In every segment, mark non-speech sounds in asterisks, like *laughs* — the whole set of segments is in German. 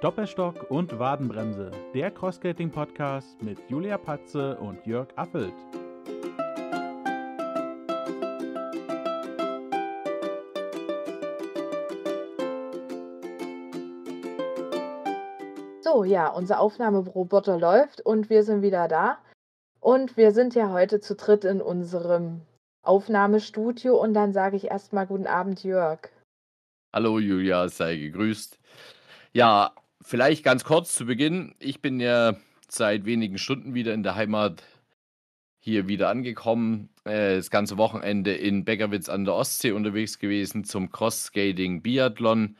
Doppelstock und Wadenbremse, der Crossskating-Podcast mit Julia Patze und Jörg Affelt. So, ja, unser Aufnahmeroboter läuft und wir sind wieder da. Und wir sind ja heute zu dritt in unserem Aufnahmestudio und dann sage ich erstmal guten Abend, Jörg. Hallo Julia, sei gegrüßt. Ja, vielleicht ganz kurz zu Beginn. Ich bin ja seit wenigen Stunden wieder in der Heimat hier wieder angekommen. Äh, das ganze Wochenende in Beckerwitz an der Ostsee unterwegs gewesen zum Cross-Skating Biathlon.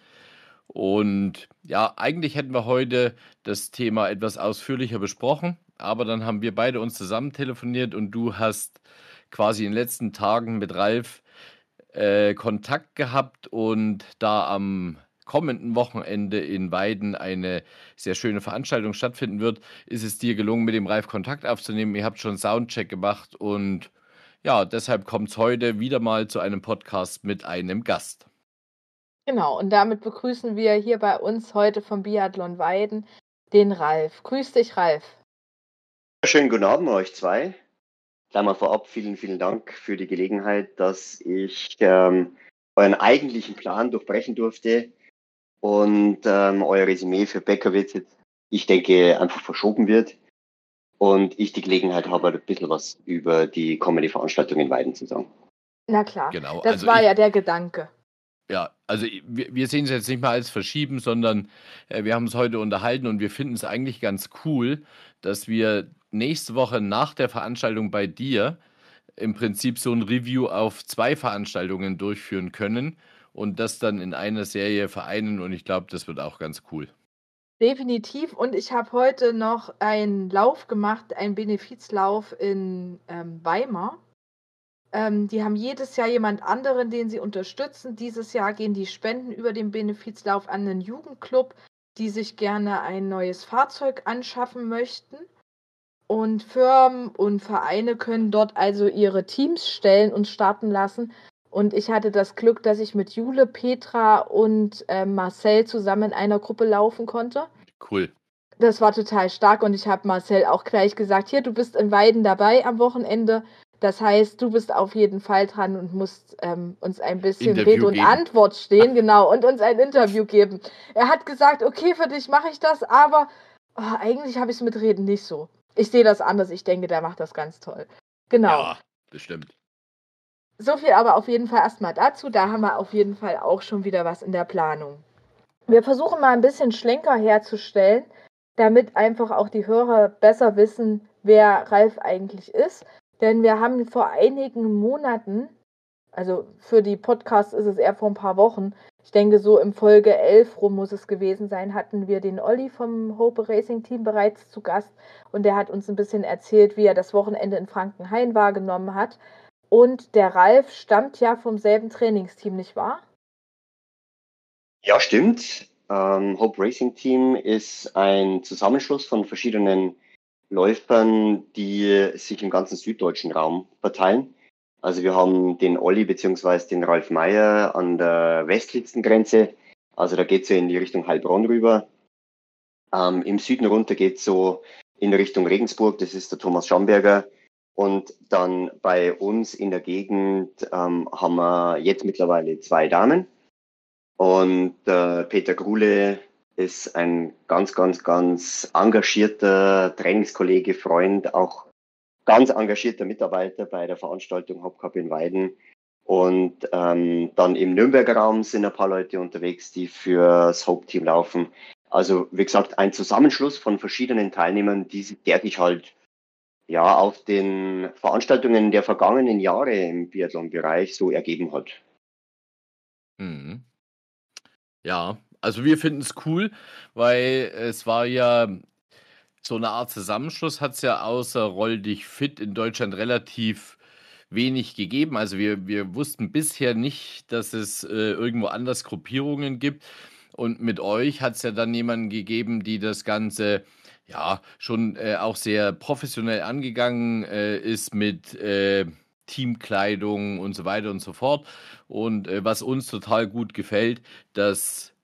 Und ja, eigentlich hätten wir heute das Thema etwas ausführlicher besprochen, aber dann haben wir beide uns zusammen telefoniert und du hast quasi in den letzten Tagen mit Ralf äh, Kontakt gehabt und da am kommenden Wochenende in Weiden eine sehr schöne Veranstaltung stattfinden wird, ist es dir gelungen, mit dem Ralf Kontakt aufzunehmen. Ihr habt schon Soundcheck gemacht und ja, deshalb kommt es heute wieder mal zu einem Podcast mit einem Gast. Genau, und damit begrüßen wir hier bei uns heute vom Biathlon Weiden den Ralf. Grüß dich, Ralf. Schönen guten Abend euch zwei. Gleich mal vorab vielen, vielen Dank für die Gelegenheit, dass ich ähm, euren eigentlichen Plan durchbrechen durfte und ähm, euer Resümee für Beckerwitz jetzt, ich denke, einfach verschoben wird und ich die Gelegenheit habe, ein bisschen was über die kommende Veranstaltung in Weiden zu sagen. Na klar, genau. das also war ich, ja der Gedanke. Ja, also wir, wir sehen es jetzt nicht mal als Verschieben, sondern äh, wir haben uns heute unterhalten und wir finden es eigentlich ganz cool, dass wir nächste Woche nach der Veranstaltung bei dir im Prinzip so ein Review auf zwei Veranstaltungen durchführen können und das dann in einer Serie vereinen und ich glaube, das wird auch ganz cool. Definitiv und ich habe heute noch einen Lauf gemacht, einen Benefizlauf in ähm, Weimar. Ähm, die haben jedes Jahr jemand anderen, den sie unterstützen. Dieses Jahr gehen die Spenden über den Benefizlauf an einen Jugendclub, die sich gerne ein neues Fahrzeug anschaffen möchten. Und Firmen und Vereine können dort also ihre Teams stellen und starten lassen. Und ich hatte das Glück, dass ich mit Jule, Petra und äh, Marcel zusammen in einer Gruppe laufen konnte. Cool. Das war total stark und ich habe Marcel auch gleich gesagt, hier, du bist in Weiden dabei am Wochenende. Das heißt, du bist auf jeden Fall dran und musst ähm, uns ein bisschen Interview Rede und geben. Antwort stehen, genau, und uns ein Interview geben. Er hat gesagt, okay, für dich mache ich das, aber oh, eigentlich habe ich es mit Reden nicht so. Ich sehe das anders. Ich denke, der macht das ganz toll. Genau. Ja, bestimmt. So viel aber auf jeden Fall erstmal dazu. Da haben wir auf jeden Fall auch schon wieder was in der Planung. Wir versuchen mal ein bisschen Schlenker herzustellen, damit einfach auch die Hörer besser wissen, wer Ralf eigentlich ist. Denn wir haben vor einigen Monaten, also für die Podcasts ist es eher vor ein paar Wochen, ich denke so im Folge 11 rum muss es gewesen sein, hatten wir den Olli vom Hope Racing Team bereits zu Gast und der hat uns ein bisschen erzählt, wie er das Wochenende in Frankenhain wahrgenommen hat. Und der Ralf stammt ja vom selben Trainingsteam, nicht wahr? Ja, stimmt. Ähm, Hope Racing Team ist ein Zusammenschluss von verschiedenen Läufern, die sich im ganzen süddeutschen Raum verteilen. Also wir haben den Olli beziehungsweise den Ralf Meyer an der westlichsten Grenze. Also da geht es ja in die Richtung Heilbronn rüber. Ähm, Im Süden runter geht es so in Richtung Regensburg, das ist der Thomas Schamberger. Und dann bei uns in der Gegend ähm, haben wir jetzt mittlerweile zwei Damen. Und äh, Peter Grule ist ein ganz, ganz, ganz engagierter Trainingskollege, Freund, auch ganz engagierter Mitarbeiter bei der Veranstaltung Hopcup in Weiden. Und ähm, dann im Nürnberger Raum sind ein paar Leute unterwegs, die fürs Hope-Team laufen. Also wie gesagt, ein Zusammenschluss von verschiedenen Teilnehmern, die, der sich halt ja auf den Veranstaltungen der vergangenen Jahre im Biathlon-Bereich so ergeben hat. Mhm. Ja, also wir finden es cool, weil es war ja so eine Art Zusammenschluss, hat es ja außer Roll dich fit in Deutschland relativ wenig gegeben. Also wir, wir wussten bisher nicht, dass es äh, irgendwo anders Gruppierungen gibt. Und mit euch hat es ja dann jemanden gegeben, die das Ganze ja schon äh, auch sehr professionell angegangen äh, ist mit äh, Teamkleidung und so weiter und so fort. Und äh, was uns total gut gefällt, dass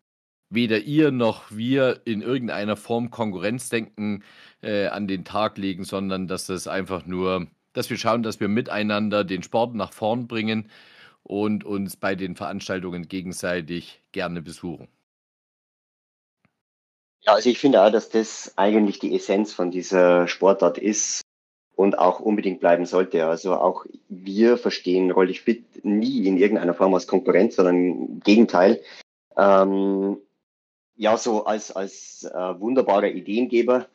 weder ihr noch wir in irgendeiner Form Konkurrenzdenken äh, an den Tag legen, sondern dass das einfach nur, dass wir schauen, dass wir miteinander den Sport nach vorn bringen und uns bei den Veranstaltungen gegenseitig gerne besuchen. Ja, also ich finde auch, dass das eigentlich die Essenz von dieser Sportart ist und auch unbedingt bleiben sollte. Also auch wir verstehen Rollig Fit nie in irgendeiner Form als Konkurrenz, sondern im Gegenteil. Ähm, ja, so als, als äh, wunderbarer Ideengeber,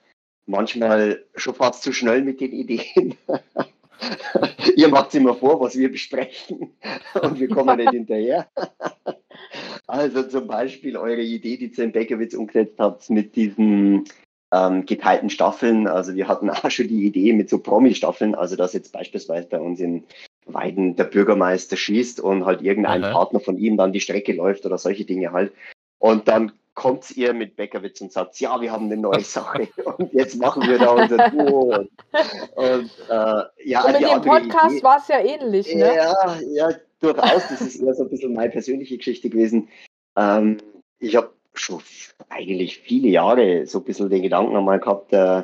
manchmal schon fast zu schnell mit den Ideen. *laughs* Ihr macht immer vor, was wir besprechen *laughs* und wir kommen nicht *laughs* hinterher. Also zum Beispiel eure Idee, die ihr in Beckerwitz umgesetzt habt mit diesen ähm, geteilten Staffeln. Also wir hatten auch schon die Idee mit so Promi-Staffeln, also dass jetzt beispielsweise bei uns in Weiden der Bürgermeister schießt und halt irgendein Aha. Partner von ihm dann die Strecke läuft oder solche Dinge halt. Und dann kommt ihr mit Beckerwitz und sagt, ja, wir haben eine neue *laughs* Sache und jetzt machen wir da unser Duo. Und, und äh, ja, und mit dem Podcast war es ja ähnlich, ne? Ja, ja, durchaus. Das ist eher so ein bisschen meine persönliche Geschichte gewesen. Ähm, ich habe schon eigentlich viele Jahre so ein bisschen den Gedanken einmal gehabt, äh,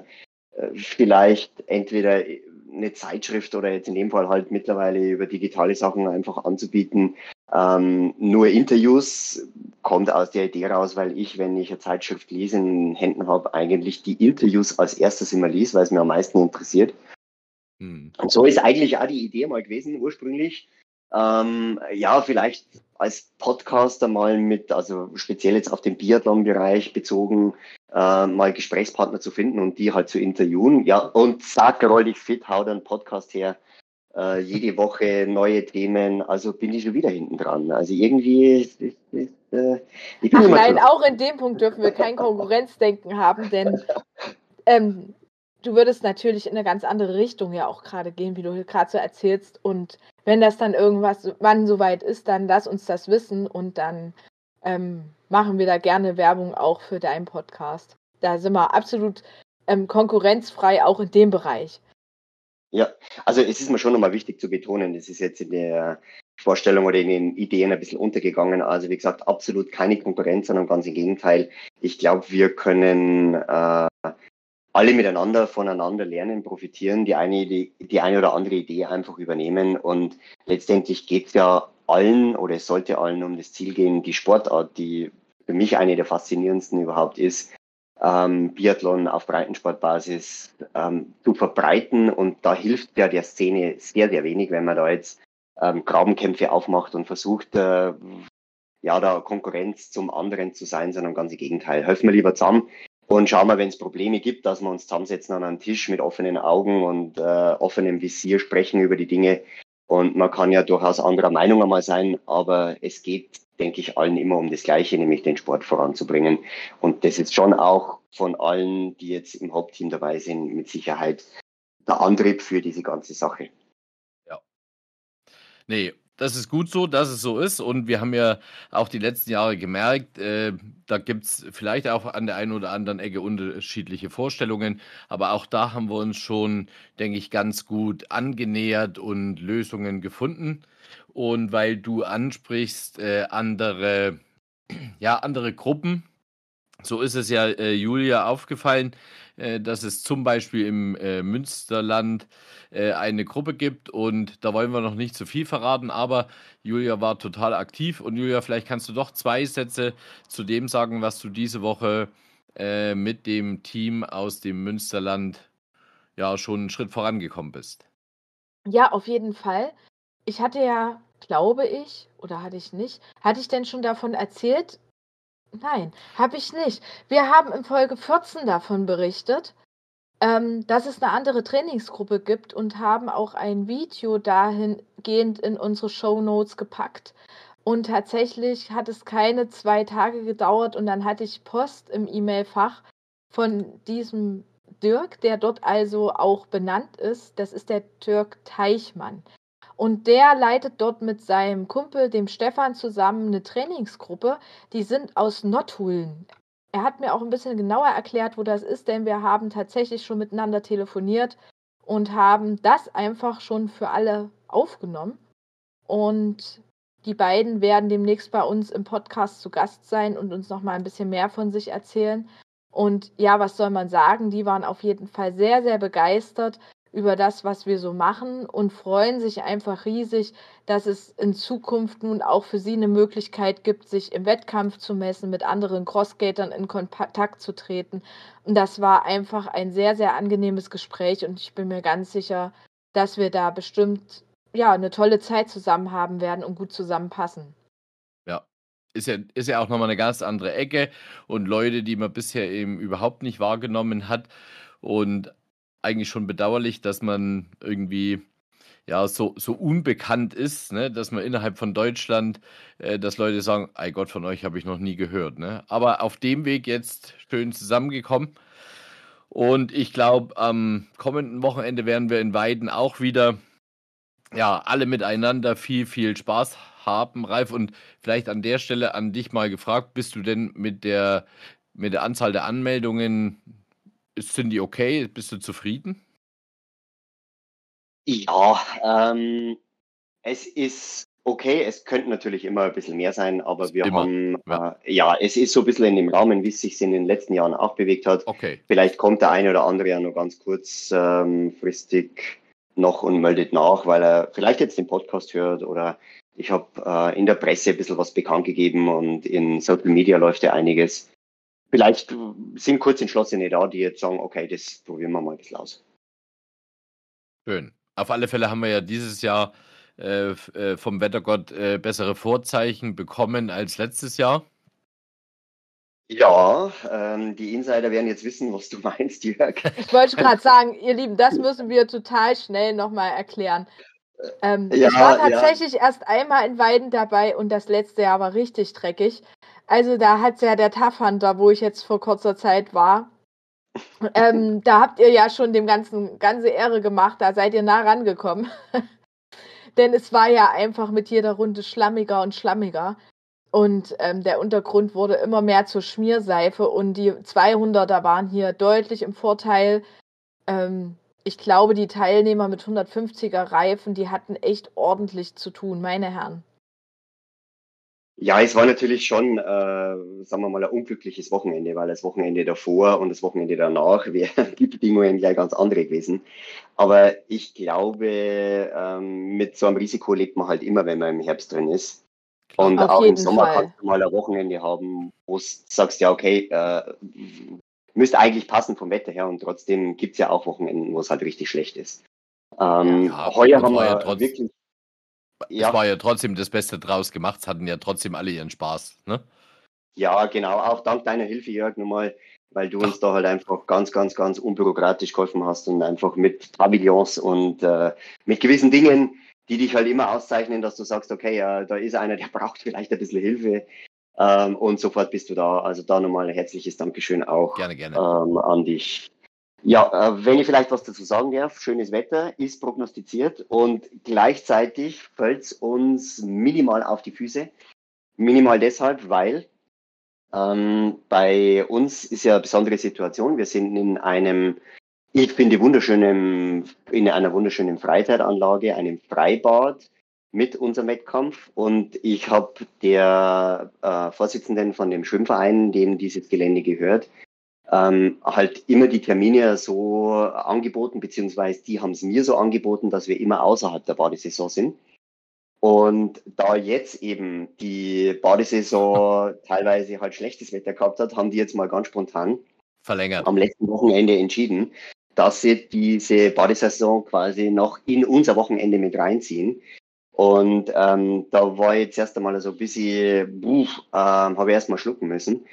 vielleicht entweder eine Zeitschrift oder jetzt in dem Fall halt mittlerweile über digitale Sachen einfach anzubieten. Ähm, nur Interviews kommt aus der Idee raus, weil ich, wenn ich eine Zeitschrift lese, in den Händen habe, eigentlich die Interviews als erstes immer lese, weil es mir am meisten interessiert. Hm. Und so ist eigentlich auch die Idee mal gewesen ursprünglich. Ähm, ja, vielleicht als Podcaster mal mit, also speziell jetzt auf den Biathlon-Bereich bezogen, äh, mal Gesprächspartner zu finden und die halt zu interviewen. Ja, und sag dich fit, hau dann Podcast her. Äh, jede Woche neue Themen, also bin ich schon wieder hinten dran. Also irgendwie ist, ist, ist, äh, ich bin Ach nein, auch in dem Punkt dürfen wir kein Konkurrenzdenken haben, denn *laughs* ähm, du würdest natürlich in eine ganz andere Richtung ja auch gerade gehen, wie du gerade so erzählst. Und wenn das dann irgendwas, wann soweit ist, dann lass uns das wissen und dann ähm, machen wir da gerne Werbung auch für deinen Podcast. Da sind wir absolut ähm, konkurrenzfrei auch in dem Bereich. Ja, also es ist mir schon nochmal wichtig zu betonen, das ist jetzt in der Vorstellung oder in den Ideen ein bisschen untergegangen. Also wie gesagt, absolut keine Konkurrenz, sondern ganz im Gegenteil. Ich glaube, wir können äh, alle miteinander voneinander lernen, profitieren, die eine, die, die eine oder andere Idee einfach übernehmen. Und letztendlich geht es ja allen oder es sollte allen um das Ziel gehen, die Sportart, die für mich eine der faszinierendsten überhaupt ist, ähm, Biathlon auf Breitensportbasis ähm, zu verbreiten. Und da hilft ja der Szene sehr, sehr wenig, wenn man da jetzt ähm, Grabenkämpfe aufmacht und versucht, äh, ja, da Konkurrenz zum anderen zu sein, sondern ganz im Gegenteil. Helfen wir lieber zusammen, und schauen wir, wenn es Probleme gibt, dass wir uns zusammensetzen an einen Tisch mit offenen Augen und äh, offenem Visier sprechen über die Dinge. Und man kann ja durchaus anderer Meinung einmal sein, aber es geht, denke ich, allen immer um das Gleiche, nämlich den Sport voranzubringen. Und das ist schon auch von allen, die jetzt im Hauptteam dabei sind, mit Sicherheit der Antrieb für diese ganze Sache. Ja. Nee, das ist gut so, dass es so ist. Und wir haben ja auch die letzten Jahre gemerkt, äh, da gibt es vielleicht auch an der einen oder anderen Ecke unterschiedliche Vorstellungen. Aber auch da haben wir uns schon, denke ich, ganz gut angenähert und Lösungen gefunden. Und weil du ansprichst, äh, andere, ja, andere Gruppen, so ist es ja äh, Julia aufgefallen, äh, dass es zum Beispiel im äh, Münsterland äh, eine Gruppe gibt und da wollen wir noch nicht zu viel verraten, aber Julia war total aktiv und Julia, vielleicht kannst du doch zwei Sätze zu dem sagen, was du diese Woche äh, mit dem Team aus dem Münsterland ja schon einen Schritt vorangekommen bist. Ja, auf jeden Fall. Ich hatte ja, glaube ich, oder hatte ich nicht, hatte ich denn schon davon erzählt, Nein, habe ich nicht. Wir haben in Folge 14 davon berichtet, ähm, dass es eine andere Trainingsgruppe gibt und haben auch ein Video dahingehend in unsere Show Notes gepackt. Und tatsächlich hat es keine zwei Tage gedauert und dann hatte ich Post im E-Mail-Fach von diesem Dirk, der dort also auch benannt ist. Das ist der Dirk Teichmann. Und der leitet dort mit seinem Kumpel, dem Stefan, zusammen eine Trainingsgruppe. Die sind aus Nottuln. Er hat mir auch ein bisschen genauer erklärt, wo das ist, denn wir haben tatsächlich schon miteinander telefoniert und haben das einfach schon für alle aufgenommen. Und Die beiden werden demnächst bei uns im Podcast zu Gast sein und uns noch mal ein bisschen mehr von sich erzählen. Und ja, was soll man sagen? Die waren auf jeden Fall sehr, sehr begeistert über das, was wir so machen und freuen sich einfach riesig, dass es in Zukunft nun auch für sie eine Möglichkeit gibt, sich im Wettkampf zu messen, mit anderen Crossskatern in Kontakt zu treten. Und das war einfach ein sehr, sehr angenehmes Gespräch und ich bin mir ganz sicher, dass wir da bestimmt ja eine tolle Zeit zusammen haben werden und gut zusammenpassen. Ja, ist ja, ist ja auch nochmal eine ganz andere Ecke und Leute, die man bisher eben überhaupt nicht wahrgenommen hat. Und eigentlich schon bedauerlich, dass man irgendwie ja so, so unbekannt ist, ne? dass man innerhalb von Deutschland, äh, dass Leute sagen, ei Gott, von euch habe ich noch nie gehört. Ne? Aber auf dem Weg jetzt schön zusammengekommen. Und ich glaube, am kommenden Wochenende werden wir in Weiden auch wieder ja, alle miteinander viel, viel Spaß haben. Ralf, und vielleicht an der Stelle an dich mal gefragt, bist du denn mit der, mit der Anzahl der Anmeldungen sind die okay? Bist du zufrieden? Ja, ähm, es ist okay. Es könnte natürlich immer ein bisschen mehr sein, aber wir immer. haben, ja. Äh, ja. es ist so ein bisschen in dem Rahmen, wie es sich in den letzten Jahren auch bewegt hat. Okay. Vielleicht kommt der eine oder andere ja noch ganz kurzfristig ähm, noch und meldet nach, weil er vielleicht jetzt den Podcast hört oder ich habe äh, in der Presse ein bisschen was bekannt gegeben und in Social Media läuft ja einiges vielleicht sind kurz Entschlossene da, die jetzt sagen, okay, das probieren wir mal ein bisschen aus. Schön. Auf alle Fälle haben wir ja dieses Jahr äh, äh, vom Wettergott äh, bessere Vorzeichen bekommen als letztes Jahr. Ja, ähm, die Insider werden jetzt wissen, was du *laughs* meinst, Jörg. Ich wollte gerade sagen, ihr Lieben, das müssen wir total schnell nochmal erklären. Ähm, ja, ich war tatsächlich ja. erst einmal in Weiden dabei und das letzte Jahr war richtig dreckig. Also da hat ja der Tough Hunter, wo ich jetzt vor kurzer Zeit war, ähm, da habt ihr ja schon dem Ganzen ganze Ehre gemacht, da seid ihr nah rangekommen. *laughs* Denn es war ja einfach mit jeder Runde schlammiger und schlammiger. Und ähm, der Untergrund wurde immer mehr zur Schmierseife und die 200er waren hier deutlich im Vorteil. Ähm, ich glaube, die Teilnehmer mit 150er Reifen, die hatten echt ordentlich zu tun, meine Herren. Ja, es war natürlich schon, äh, sagen wir mal, ein unglückliches Wochenende, weil das Wochenende davor und das Wochenende danach *laughs* wären die Bedingungen gleich ganz andere gewesen. Aber ich glaube, ähm, mit so einem Risiko lebt man halt immer, wenn man im Herbst drin ist. Und Auf auch im Sommer Fall. kannst du mal ein Wochenende haben, wo du sagst, ja, okay, äh, müsste eigentlich passen vom Wetter her und trotzdem gibt's ja auch Wochenenden, wo es halt richtig schlecht ist. Ähm, ja, heuer haben wir ja wirklich ja. Es war ja trotzdem das Beste draus gemacht, es hatten ja trotzdem alle ihren Spaß, ne? Ja, genau. Auch dank deiner Hilfe, Jörg, nochmal, weil du uns da halt einfach ganz, ganz, ganz unbürokratisch geholfen hast und einfach mit Pavillons und äh, mit gewissen Dingen, die dich halt immer auszeichnen, dass du sagst, okay, äh, da ist einer, der *laughs* braucht vielleicht ein bisschen Hilfe. Ähm, und sofort bist du da. Also da nochmal ein herzliches Dankeschön auch gerne, gerne. Ähm, an dich. Ja, äh, wenn ich vielleicht was dazu sagen darf, schönes Wetter ist prognostiziert und gleichzeitig fällt es uns minimal auf die Füße. Minimal deshalb, weil ähm, bei uns ist ja eine besondere Situation. Wir sind in einem, ich finde, wunderschönen, in einer wunderschönen Freizeitanlage, einem Freibad mit unserem Wettkampf. Und ich habe der äh, Vorsitzenden von dem Schwimmverein, dem dieses Gelände gehört, ähm, halt immer die Termine so angeboten, beziehungsweise die haben es mir so angeboten, dass wir immer außerhalb der Badesaison sind. Und da jetzt eben die Badesaison *laughs* teilweise halt schlechtes Wetter gehabt hat, haben die jetzt mal ganz spontan verlängert am letzten Wochenende entschieden, dass sie diese Badesaison quasi noch in unser Wochenende mit reinziehen. Und ähm, da war jetzt erst einmal so ein bisschen, buh, ähm, habe ich erst mal schlucken müssen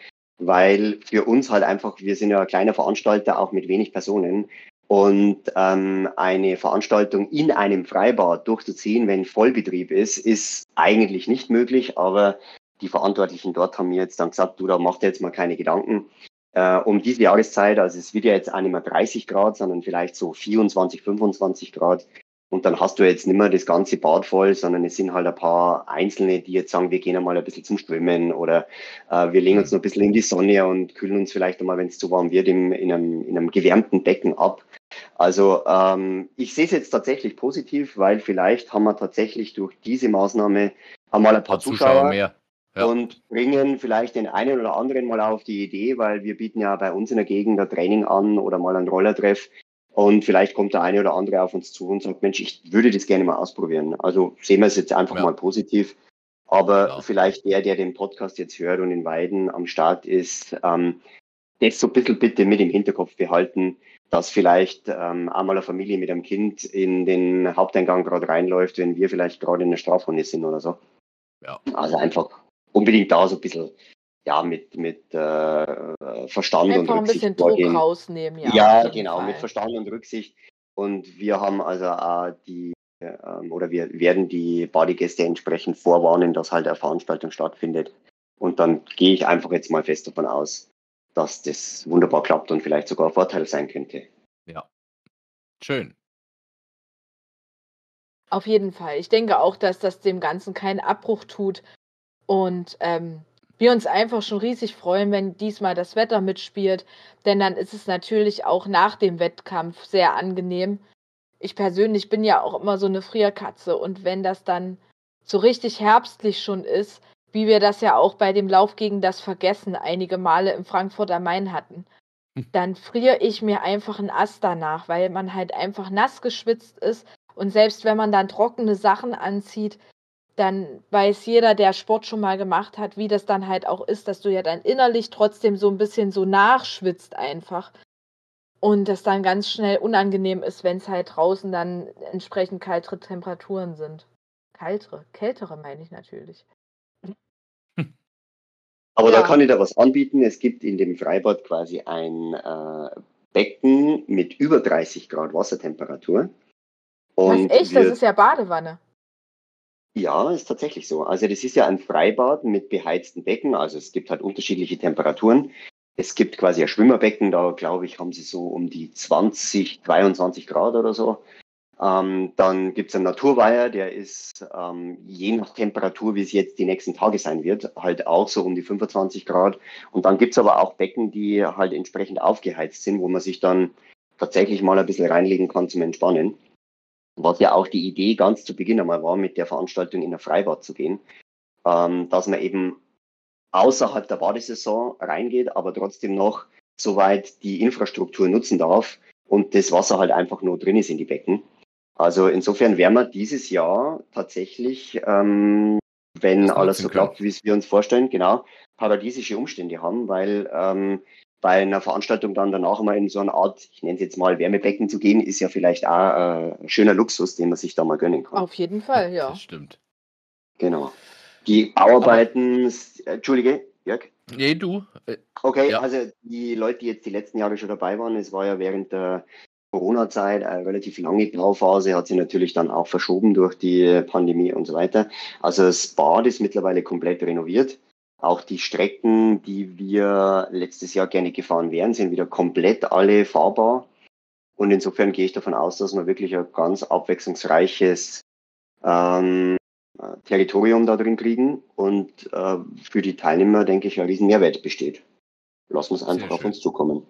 weil für uns halt einfach, wir sind ja ein kleiner Veranstalter, auch mit wenig Personen. Und ähm, eine Veranstaltung in einem Freibad durchzuziehen, wenn Vollbetrieb ist, ist eigentlich nicht möglich. Aber die Verantwortlichen dort haben mir jetzt dann gesagt, du, da mach dir jetzt mal keine Gedanken. Äh, um diese Jahreszeit, also es wird ja jetzt auch nicht mehr 30 Grad, sondern vielleicht so 24, 25 Grad. Und dann hast du jetzt nicht mehr das ganze Bad voll, sondern es sind halt ein paar Einzelne, die jetzt sagen, wir gehen einmal ein bisschen zum Schwimmen oder äh, wir legen uns noch ein bisschen in die Sonne und kühlen uns vielleicht einmal, wenn es zu warm wird, im, in, einem, in einem gewärmten Becken ab. Also ähm, ich sehe es jetzt tatsächlich positiv, weil vielleicht haben wir tatsächlich durch diese Maßnahme haben mal ein paar Zuschauer, Zuschauer mehr. Ja. und bringen vielleicht den einen oder anderen mal auf die Idee, weil wir bieten ja bei uns in der Gegend ein Training an oder mal einen Rollertreff. Und vielleicht kommt der eine oder andere auf uns zu und sagt, Mensch, ich würde das gerne mal ausprobieren. Also sehen wir es jetzt einfach Ja. mal positiv. Aber Klar. vielleicht der, der den Podcast jetzt hört und in Weiden am Start ist, ähm, das so ein bisschen bitte mit im Hinterkopf behalten, dass vielleicht ähm, einmal eine Familie mit einem Kind in den Haupteingang gerade reinläuft, wenn wir vielleicht gerade in der Strafrunde sind oder so. Ja. Also einfach unbedingt da so ein bisschen ja, mit, mit äh, Verstand und Einfach ein Rücksicht bisschen Druck vorgehen. rausnehmen, ja. Ja, genau, Fall. mit Verstand und Rücksicht. Und wir haben also auch die, ähm, oder wir werden die Badegäste entsprechend vorwarnen, dass halt eine Veranstaltung stattfindet. Und dann gehe ich einfach jetzt mal fest davon aus, dass das wunderbar klappt und vielleicht sogar ein Vorteil sein könnte. Schön. Auf jeden Fall. Ich denke auch, dass das dem Ganzen keinen Abbruch tut. Und ähm, wir uns einfach schon riesig freuen, wenn diesmal das Wetter mitspielt. Denn dann ist es natürlich auch nach dem Wettkampf sehr angenehm. Ich persönlich bin ja auch immer so eine Frierkatze. Und wenn das dann so richtig herbstlich schon ist, wie wir das ja auch bei dem Lauf gegen das Vergessen einige Male im Frankfurter Main hatten, Hm. dann friere ich mir einfach einen Ast danach, weil man halt einfach nass geschwitzt ist und selbst wenn man dann trockene Sachen anzieht, dann weiß jeder, der Sport schon mal gemacht hat, wie das dann halt auch ist, dass du ja dann innerlich trotzdem so ein bisschen so nachschwitzt einfach. Und das dann ganz schnell unangenehm ist, wenn es halt draußen dann entsprechend kaltere Temperaturen sind. Kaltere, kältere meine ich natürlich. *laughs* Aber da Ja. kann ich da was anbieten. Es gibt in dem Freibad quasi ein äh, Becken mit über 30 Grad Wassertemperatur. Was Und echt? wir- Das ist ja Badewanne. Ja, ist tatsächlich so. Also das ist ja ein Freibad mit beheizten Becken. Also es gibt halt unterschiedliche Temperaturen. Es gibt quasi ein Schwimmerbecken, da glaube ich, haben sie so um die 20, 22 Grad oder so. Ähm, dann gibt es einen Naturweiher, der ist ähm, je nach Temperatur, wie es jetzt die nächsten Tage sein wird, halt auch so um die 25 Grad. Und dann gibt es aber auch Becken, die halt entsprechend aufgeheizt sind, wo man sich dann tatsächlich mal ein bisschen reinlegen kann zum Entspannen. Was ja auch die Idee ganz zu Beginn einmal war, mit der Veranstaltung in ein Freibad zu gehen, ähm, dass man eben außerhalb der Badesaison reingeht, aber trotzdem noch soweit die Infrastruktur nutzen darf und das Wasser halt einfach nur drin ist in die Becken. Also insofern werden wir dieses Jahr tatsächlich, ähm, wenn alles so klappt, wie es wir uns vorstellen, genau, paradiesische Umstände haben, weil ähm, bei einer Veranstaltung dann danach mal in so eine Art, ich nenne es jetzt mal Wärmebecken zu gehen, ist ja vielleicht auch äh, ein schöner Luxus, den man sich da mal gönnen kann. Auf jeden Fall, ja. Das stimmt. Genau. Die Bauarbeiten, äh, Entschuldige, Jörg. Nee, du. Äh, Okay, Ja. also die Leute, die jetzt die letzten Jahre schon dabei waren, es war ja während der Corona-Zeit eine relativ lange Grauphase, hat sich natürlich dann auch verschoben durch die Pandemie und so weiter. Also das Bad ist mittlerweile komplett renoviert. Auch die Strecken, die wir letztes Jahr gerne gefahren wären, sind wieder komplett alle fahrbar. Und insofern gehe ich davon aus, dass wir wirklich ein ganz abwechslungsreiches ähm, äh, Territorium da drin kriegen und äh, für die Teilnehmer, denke ich, ein riesen Mehrwert besteht. Lassen wir es einfach auf uns zukommen.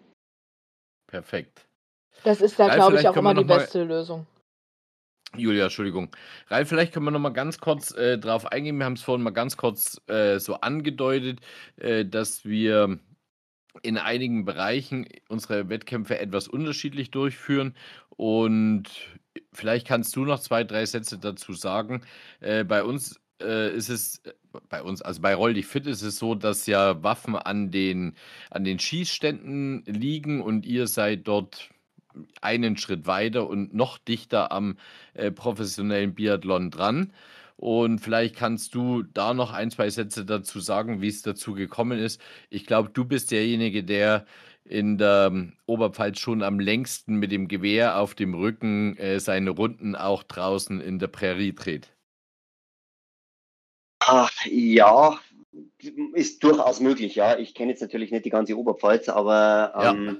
perfekt. Das ist da, glaube ich, auch immer die beste Lösung. Julia, Entschuldigung. Ralf, vielleicht können wir noch mal ganz kurz äh, drauf eingehen. Wir haben es vorhin mal ganz kurz äh, so angedeutet, äh, dass wir in einigen Bereichen unsere Wettkämpfe etwas unterschiedlich durchführen. Und vielleicht kannst du noch zwei, drei Sätze dazu sagen. Äh, bei uns äh, ist es, bei uns, also bei Roll dich fit ist es so, dass ja Waffen an den, an den Schießständen liegen und ihr seid dort einen Schritt weiter und noch dichter am äh, professionellen Biathlon dran. Und vielleicht kannst du da noch ein, zwei Sätze dazu sagen, wie es dazu gekommen ist. Ich glaube, du bist derjenige, der in der ähm, Oberpfalz schon am längsten mit dem Gewehr auf dem Rücken äh, seine Runden auch draußen in der Prärie dreht. Ach, ja, ist durchaus möglich, ja. Ich kenne jetzt natürlich nicht die ganze Oberpfalz, aber Ja.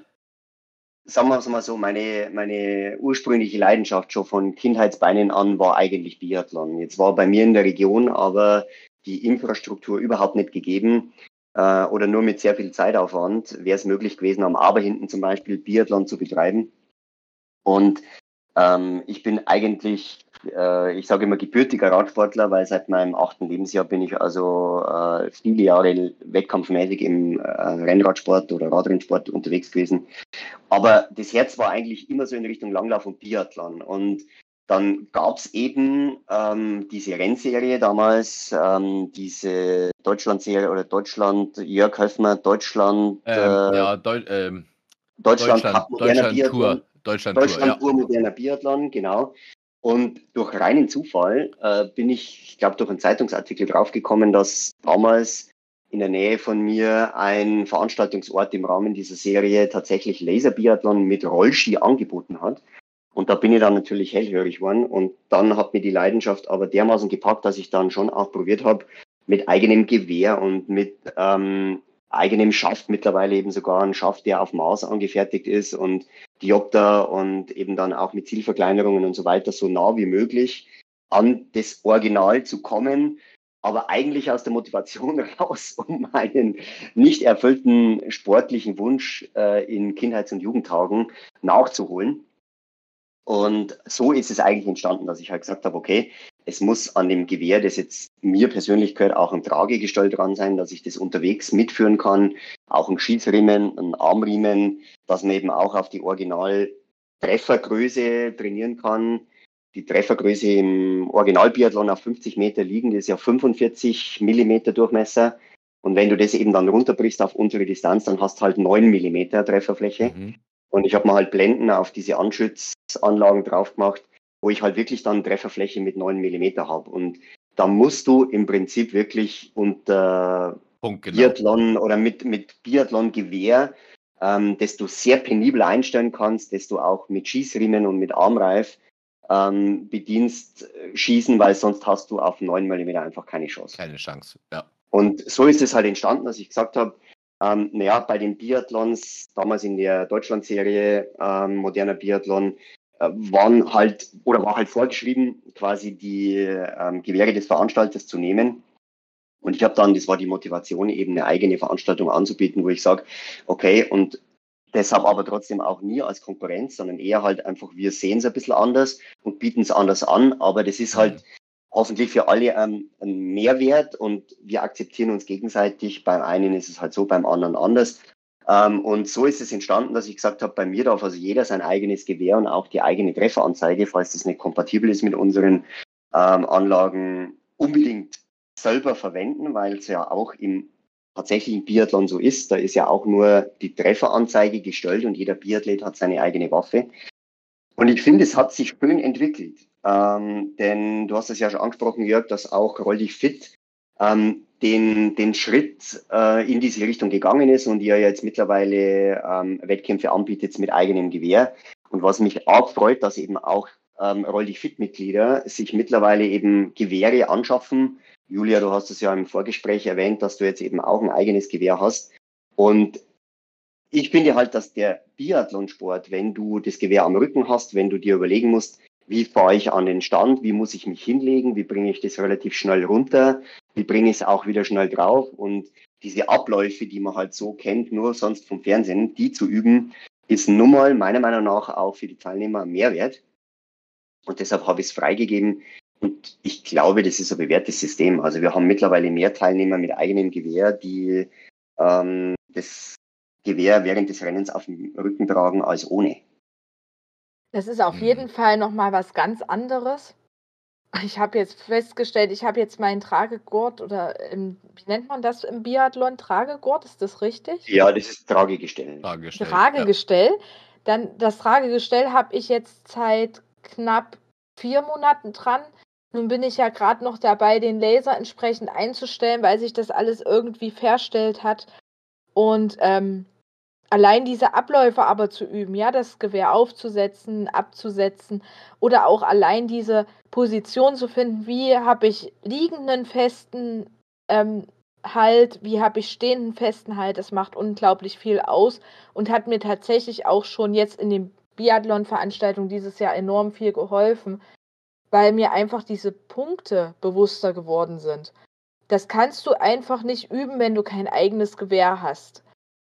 Sagen wir es mal so, meine, meine ursprüngliche Leidenschaft schon von Kindheitsbeinen an war eigentlich Biathlon. Jetzt war bei mir in der Region aber die Infrastruktur überhaupt nicht gegeben äh, oder nur mit sehr viel Zeitaufwand wäre es möglich gewesen, am Aberhinten zum Beispiel Biathlon zu betreiben. Und ähm, ich bin eigentlich äh, ich sage immer gebürtiger Radsportler, weil seit meinem achten Lebensjahr bin ich also äh, viele Jahre wettkampfmäßig im äh, Rennradsport oder Radrennsport unterwegs gewesen. Aber das Herz war eigentlich immer so in Richtung Langlauf und Biathlon. Und dann gab es eben ähm, diese Rennserie damals, ähm, diese Deutschland-Serie oder Deutschland, Jörg Höfmer, Deutschland. Ähm, äh, ja, Deu ähm, Deutschland, Deutschland, Deutschland Biathlon. Tour. Deutschland, Deutschland Tour, Tour moderner Biathlon, genau. Und durch reinen Zufall äh, bin ich, ich glaube, durch einen Zeitungsartikel draufgekommen, dass damals in der Nähe von mir ein Veranstaltungsort im Rahmen dieser Serie tatsächlich Laserbiathlon mit Rollski angeboten hat. Und da bin ich dann natürlich hellhörig geworden. Und dann hat mir die Leidenschaft aber dermaßen gepackt, dass ich dann schon auch probiert habe, mit eigenem Gewehr und mit ähm, eigenem Schaft, mittlerweile eben sogar ein Schaft, der auf Maß angefertigt ist und Diopter und eben dann auch mit Zielverkleinerungen und so weiter so nah wie möglich an das Original zu kommen, aber eigentlich aus der Motivation *laughs* raus, um einen nicht erfüllten sportlichen Wunsch äh, in Kindheits- und Jugendtagen nachzuholen. Und so ist es eigentlich entstanden, dass ich halt gesagt habe, okay, es muss an dem Gewehr, das jetzt mir persönlich gehört, auch ein Tragegestell dran sein, dass ich das unterwegs mitführen kann, auch ein Schießriemen, ein Armriemen, dass man eben auch auf die Original Treffergröße trainieren kann. Die Treffergröße im Originalbiathlon auf 50 Meter liegen, ist ja 45 Millimeter Durchmesser. Und wenn du das eben dann runterbrichst auf unsere Distanz, dann hast du halt 9 Millimeter Trefferfläche. Mhm. Und ich habe mal halt Blenden auf diese Anschützanlagen drauf gemacht, wo ich halt wirklich dann Trefferfläche mit 9 Millimeter habe. Und da musst du im Prinzip wirklich unter Punkt, genau. Biathlon oder mit, mit Biathlon-Gewehr, ähm, das du sehr penibel einstellen kannst, das du auch mit Schießriemen und mit Armreif ähm, bedienst, äh, schießen, weil sonst hast du auf 9 mm einfach keine Chance. Keine Chance, ja. Und so ist es halt entstanden, dass ich gesagt habe, ähm, naja, bei den Biathlons, damals in der Deutschland-Serie ähm, moderner Biathlon, äh, waren halt oder war halt vorgeschrieben, quasi die ähm, Gewehre des Veranstalters zu nehmen. Und ich habe dann, das war die Motivation, eben eine eigene Veranstaltung anzubieten, wo ich sage, okay, und deshalb aber trotzdem auch nie als Konkurrenz, sondern eher halt einfach, wir sehen es ein bisschen anders und bieten es anders an, aber das ist halt hoffentlich für alle ähm, ein Mehrwert und wir akzeptieren uns gegenseitig. Beim einen ist es halt so, beim anderen anders. Ähm, und so ist es entstanden, dass ich gesagt habe, bei mir darf also jeder sein eigenes Gewehr und auch die eigene Trefferanzeige, falls das nicht kompatibel ist mit unseren ähm, Anlagen, unbedingt selber verwenden, weil es ja auch im tatsächlichen Biathlon so ist. Da ist ja auch nur die Trefferanzeige gestellt und jeder Biathlet hat seine eigene Waffe. Und ich finde, es hat sich schön entwickelt. Ähm, denn du hast es ja schon angesprochen, Jörg, dass auch Roll dich fit ähm, den, den Schritt äh, in diese Richtung gegangen ist und ihr jetzt mittlerweile ähm, Wettkämpfe anbietet mit eigenem Gewehr. Und was mich auch freut, dass eben auch ähm, Roll dich fit Mitglieder sich mittlerweile eben Gewehre anschaffen. Julia, du hast es ja im Vorgespräch erwähnt, dass du jetzt eben auch ein eigenes Gewehr hast. Und ich finde halt, dass der Biathlonsport, wenn du das Gewehr am Rücken hast, wenn du dir überlegen musst, wie fahre ich an den Stand, wie muss ich mich hinlegen, wie bringe ich das relativ schnell runter, wie bringe ich es auch wieder schnell drauf und diese Abläufe, die man halt so kennt, nur sonst vom Fernsehen, die zu üben, ist nun mal meiner Meinung nach auch für die Teilnehmer Mehrwert. Und deshalb habe ich es freigegeben. Und ich glaube, das ist ein bewährtes System. Also wir haben mittlerweile mehr Teilnehmer mit eigenem Gewehr, die ähm, das Gewehr während des Rennens auf dem Rücken tragen als ohne. Das ist auf Mhm. jeden Fall noch mal was ganz anderes. Ich habe jetzt festgestellt, ich habe jetzt meinen Tragegurt oder im, wie nennt man das im Biathlon? Tragegurt, ist das richtig? Ja, das ist Tragegestell. Frage gestellt. Tragegestell. Dann das Tragegestell habe ich jetzt seit knapp vier Monaten dran. Nun bin ich ja gerade noch dabei, den Laser entsprechend einzustellen, weil sich das alles irgendwie verstellt hat. Und ähm, allein diese Abläufe aber zu üben, ja, das Gewehr aufzusetzen, abzusetzen oder auch allein diese Position zu finden, wie habe ich liegenden festen ähm, Halt, wie habe ich stehenden festen Halt, das macht unglaublich viel aus und hat mir tatsächlich auch schon jetzt in den Biathlon-Veranstaltungen dieses Jahr enorm viel geholfen, weil mir einfach diese Punkte bewusster geworden sind. Das kannst du einfach nicht üben, wenn du kein eigenes Gewehr hast.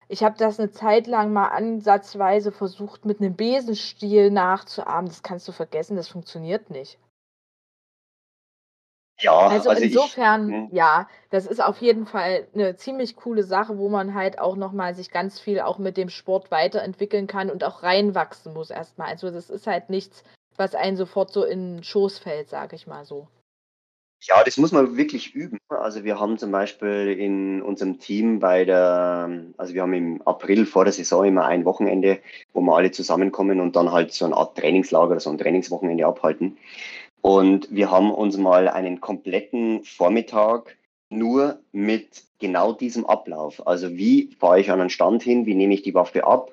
Ich habe das eine Zeit lang mal ansatzweise versucht, mit einem Besenstiel nachzuahmen. Das kannst du vergessen, das funktioniert nicht. Ja, Also also ich, insofern, hm, ja, das ist auf jeden Fall eine ziemlich coole Sache, wo man halt auch noch mal sich ganz viel auch mit dem Sport weiterentwickeln kann und auch reinwachsen muss erstmal. Also das ist halt nichts, was einen sofort so in den Schoß fällt, sage ich mal so. Ja, das muss man wirklich üben. Also wir haben zum Beispiel in unserem Team bei der, also wir haben im April vor der Saison immer ein Wochenende, wo wir alle zusammenkommen und dann halt so eine Art Trainingslager oder so ein Trainingswochenende abhalten. Und wir haben uns mal einen kompletten Vormittag nur mit genau diesem Ablauf. Also wie fahre ich an einen Stand hin, wie nehme ich die Waffe ab,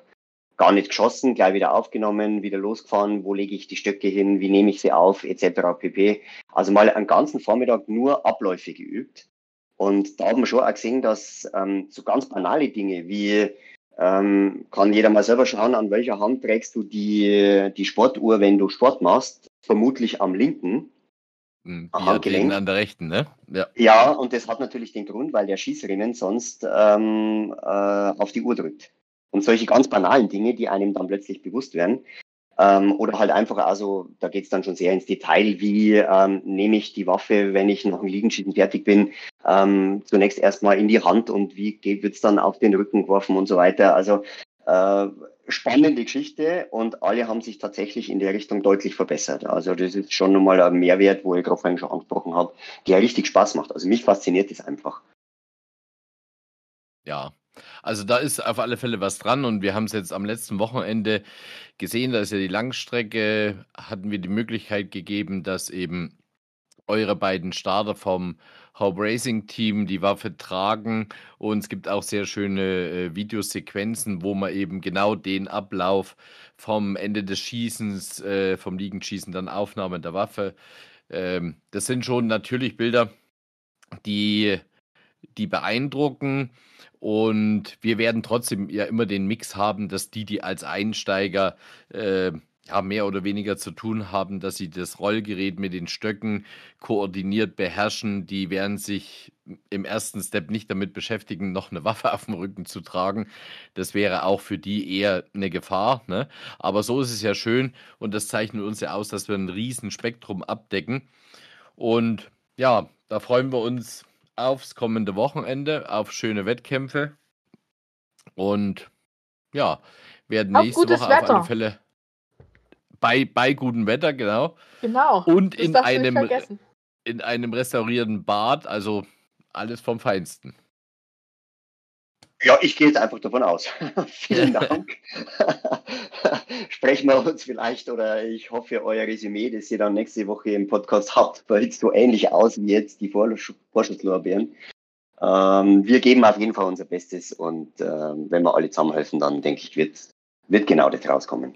gar nicht geschossen, gleich wieder aufgenommen, wieder losgefahren, wo lege ich die Stöcke hin, wie nehme ich sie auf, etc. pp. Also mal einen ganzen Vormittag nur Abläufe geübt. Und da haben wir schon auch gesehen, dass ähm, so ganz banale Dinge wie ähm, kann jeder mal selber schauen, an welcher Hand trägst du die, die Sportuhr, wenn du Sport machst, vermutlich am linken. Hm, Am Biathleten Handgelenk. an der rechten, ne? Ja. Ja, und das hat natürlich den Grund, weil der Schießriemen sonst ähm, äh, auf die Uhr drückt. Und solche ganz banalen Dinge, die einem dann plötzlich bewusst werden. Ähm, oder halt einfach, also da geht's dann schon sehr ins Detail, wie ähm, nehme ich die Waffe, wenn ich nach dem Liegenschießen fertig bin, ähm, zunächst erstmal in die Hand und wie geht, wird's dann auf den Rücken geworfen und so weiter. Also äh, spannende Geschichte und alle haben sich tatsächlich in der Richtung deutlich verbessert. Also das ist schon nochmal ein Mehrwert, wo ich gerade vorhin schon angesprochen habe, der richtig Spaß macht. Also mich fasziniert das einfach. Ja, also da ist auf alle Fälle was dran und wir haben es jetzt am letzten Wochenende gesehen, da ist ja die Langstrecke, hatten wir die Möglichkeit gegeben, dass eben eure beiden Starter vom Hope Racing Team die Waffe tragen und es gibt auch sehr schöne äh, Videosequenzen, wo man eben genau den Ablauf vom Ende des Schießens, äh, vom Liegenschießen, dann Aufnahme der Waffe. Ähm, das sind schon natürlich Bilder, die, die beeindrucken. Und wir werden trotzdem ja immer den Mix haben, dass die, die als Einsteiger äh, ja, mehr oder weniger zu tun haben, dass sie das Rollgerät mit den Stöcken koordiniert beherrschen, die werden sich im ersten Step nicht damit beschäftigen, noch eine Waffe auf dem Rücken zu tragen. Das wäre auch für die eher eine Gefahr. Ne? Aber so ist es ja schön und das zeichnet uns ja aus, dass wir ein riesen Spektrum abdecken. Und ja, da freuen wir uns aufs kommende Wochenende, auf schöne Wettkämpfe. Und ja, werden Auf nächste Woche auf Wetter. alle Fälle bei, bei gutem Wetter, genau. Genau. Und in einem, in einem restaurierten Bad, also alles vom Feinsten. Ja, ich gehe jetzt einfach davon aus. *laughs* Vielen Dank. *laughs* Sprechen wir uns vielleicht oder ich hoffe, euer Resümee, das ihr dann nächste Woche im Podcast habt, sieht so ähnlich aus wie jetzt die Vorsch- Vorschusslorbeeren. Ähm, wir geben auf jeden Fall unser Bestes und ähm, wenn wir alle zusammenhelfen, dann denke ich, wird, wird genau das rauskommen.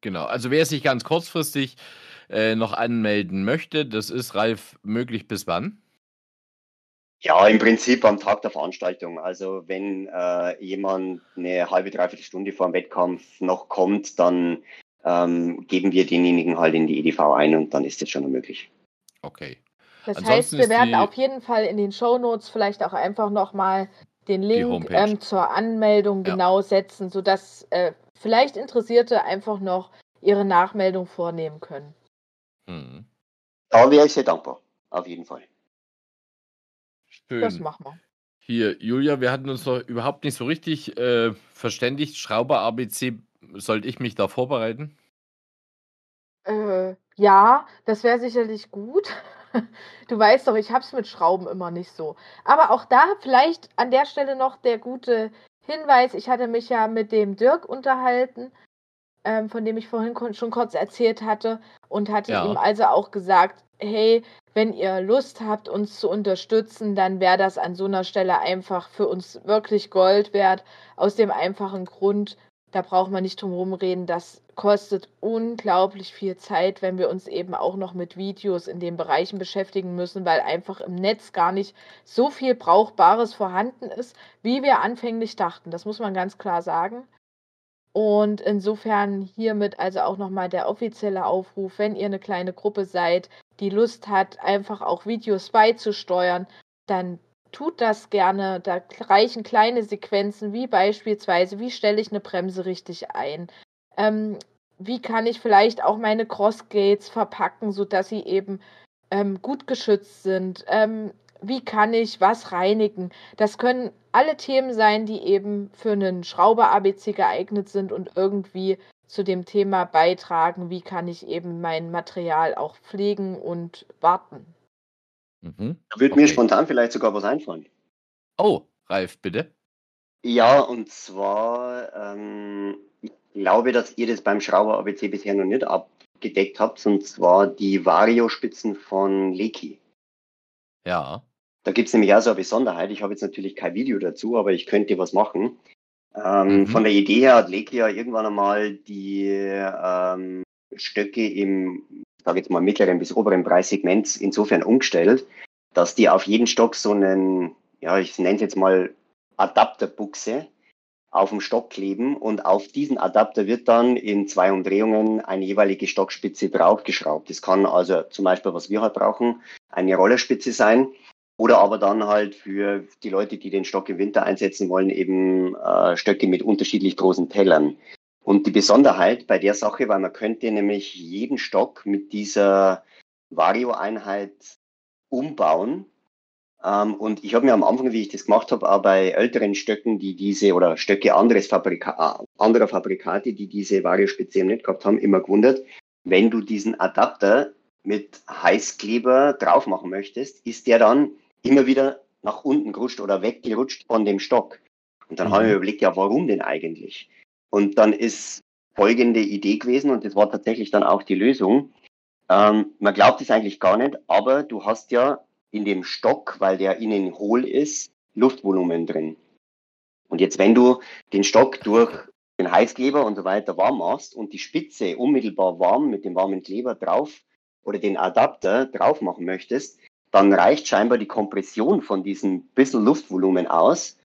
Genau, also wer sich ganz kurzfristig äh, noch anmelden möchte, das ist Ralf möglich bis wann? Ja, im Prinzip am Tag der Veranstaltung. Also wenn äh, jemand eine halbe, dreiviertel Stunde vor dem Wettkampf noch kommt, dann ähm, geben wir denjenigen halt in die EDV ein und dann ist das schon möglich. Okay. Das Ansonsten heißt, wir werden auf jeden Fall in den Shownotes vielleicht auch einfach nochmal den Link ähm, zur Anmeldung Ja. genau setzen, sodass äh, vielleicht Interessierte einfach noch ihre Nachmeldung vornehmen können. Hm. Da wäre ich sehr dankbar. Auf jeden Fall. Das Schön. machen wir. Hier, Julia, wir hatten uns noch überhaupt nicht so richtig äh, verständigt. Schrauber ABC, sollte ich mich da vorbereiten? Äh, ja, das wäre sicherlich gut. *laughs* Du weißt doch, ich hab's mit Schrauben immer nicht so. Aber auch da vielleicht an der Stelle noch der gute Hinweis. Ich hatte mich ja mit dem Dirk unterhalten, ähm, von dem ich vorhin schon kurz erzählt hatte, und hatte Ja. ihm also auch gesagt, hey, wenn ihr Lust habt, uns zu unterstützen, dann wäre das an so einer Stelle einfach für uns wirklich Gold wert. Aus dem einfachen Grund, da braucht man nicht drum herum reden, das kostet unglaublich viel Zeit, wenn wir uns eben auch noch mit Videos in den Bereichen beschäftigen müssen, weil einfach im Netz gar nicht so viel Brauchbares vorhanden ist, wie wir anfänglich dachten. Das muss man ganz klar sagen. Und insofern hiermit also auch nochmal der offizielle Aufruf, wenn ihr eine kleine Gruppe seid, die Lust hat, einfach auch Videos beizusteuern, dann tut das gerne. Da reichen kleine Sequenzen, wie beispielsweise, wie stelle ich eine Bremse richtig ein? Ähm, wie kann ich vielleicht auch meine Crossgates verpacken, sodass sie eben ähm, gut geschützt sind. Ähm, wie kann ich was reinigen? Das können alle Themen sein, die eben für einen Schrauber-ABC geeignet sind und irgendwie zu dem Thema beitragen, wie kann ich eben mein Material auch pflegen und warten. Mhm. Würde okay. mir spontan vielleicht sogar was einfallen. Oh, Ralf, bitte. Ja, und zwar, ähm, ich glaube, dass ihr das beim Schrauber ABC bisher noch nicht abgedeckt habt, und zwar die Vario-Spitzen von Leki. Ja. Da gibt es nämlich auch so eine Besonderheit. Ich habe jetzt natürlich kein Video dazu, aber ich könnte was machen. Ähm, mhm. Von der Idee her hat Leki ja irgendwann einmal die ähm, Stöcke im, sage jetzt mal, mittleren bis oberen Preissegment insofern umgestellt, dass die auf jeden Stock so einen, ja, ich nenne es jetzt mal Adapterbuchse auf dem Stock kleben und auf diesen Adapter wird dann in zwei Umdrehungen eine jeweilige Stockspitze draufgeschraubt. Das kann also zum Beispiel, was wir halt brauchen, eine Rollerspitze sein oder aber dann halt für die Leute, die den Stock im Winter einsetzen wollen, eben äh, Stöcke mit unterschiedlich großen Tellern. Und die Besonderheit bei der Sache, weil man könnte nämlich jeden Stock mit dieser Vario-Einheit umbauen ähm, und ich habe mir am Anfang, wie ich das gemacht habe, auch bei älteren Stöcken, die diese oder Stöcke anderes Fabrika äh, anderer Fabrikate, die diese Vario-Spitze nicht gehabt haben, immer gewundert, wenn du diesen Adapter mit Heißkleber drauf machen möchtest, ist der dann immer wieder nach unten gerutscht oder weggerutscht von dem Stock. Und dann mhm. habe ich mir überlegt, ja, warum denn eigentlich? Und dann ist folgende Idee gewesen, und das war tatsächlich dann auch die Lösung. Ähm, man glaubt es eigentlich gar nicht, aber du hast ja in dem Stock, weil der innen hohl ist, Luftvolumen drin. Und jetzt, wenn du den Stock durch den Heißkleber und so weiter warm machst und die Spitze unmittelbar warm mit dem warmen Kleber drauf oder den Adapter drauf machen möchtest, dann reicht scheinbar die Kompression von diesem bisschen Luftvolumen aus,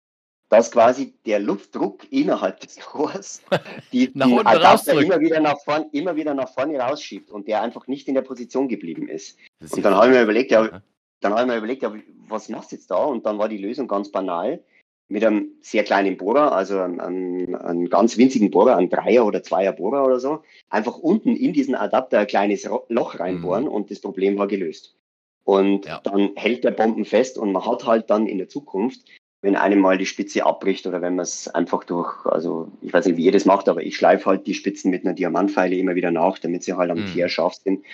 dass quasi der Luftdruck innerhalb des Rohrs *laughs* die, den Adapter immer wieder, nach vorn, immer wieder nach vorne rausschiebt und der einfach nicht in der Position geblieben ist. ist und dann habe ich mir überlegt, ja, dann habe ich mir überlegt, ja, was machst du jetzt da? Und dann war die Lösung ganz banal. Mit einem sehr kleinen Bohrer, also einem, einem ganz winzigen Bohrer, ein Dreier- oder Zweier-Bohrer oder so, einfach unten in diesen Adapter ein kleines Loch reinbohren mhm. und das Problem war gelöst. Und ja. dann hält der Bomben fest und man hat halt dann in der Zukunft wenn einem mal die Spitze abbricht oder wenn man es einfach durch, also ich weiß nicht, wie ihr das macht, aber ich schleife halt die Spitzen mit einer Diamantpfeile immer wieder nach, damit sie halt am mhm. Tier scharf sind.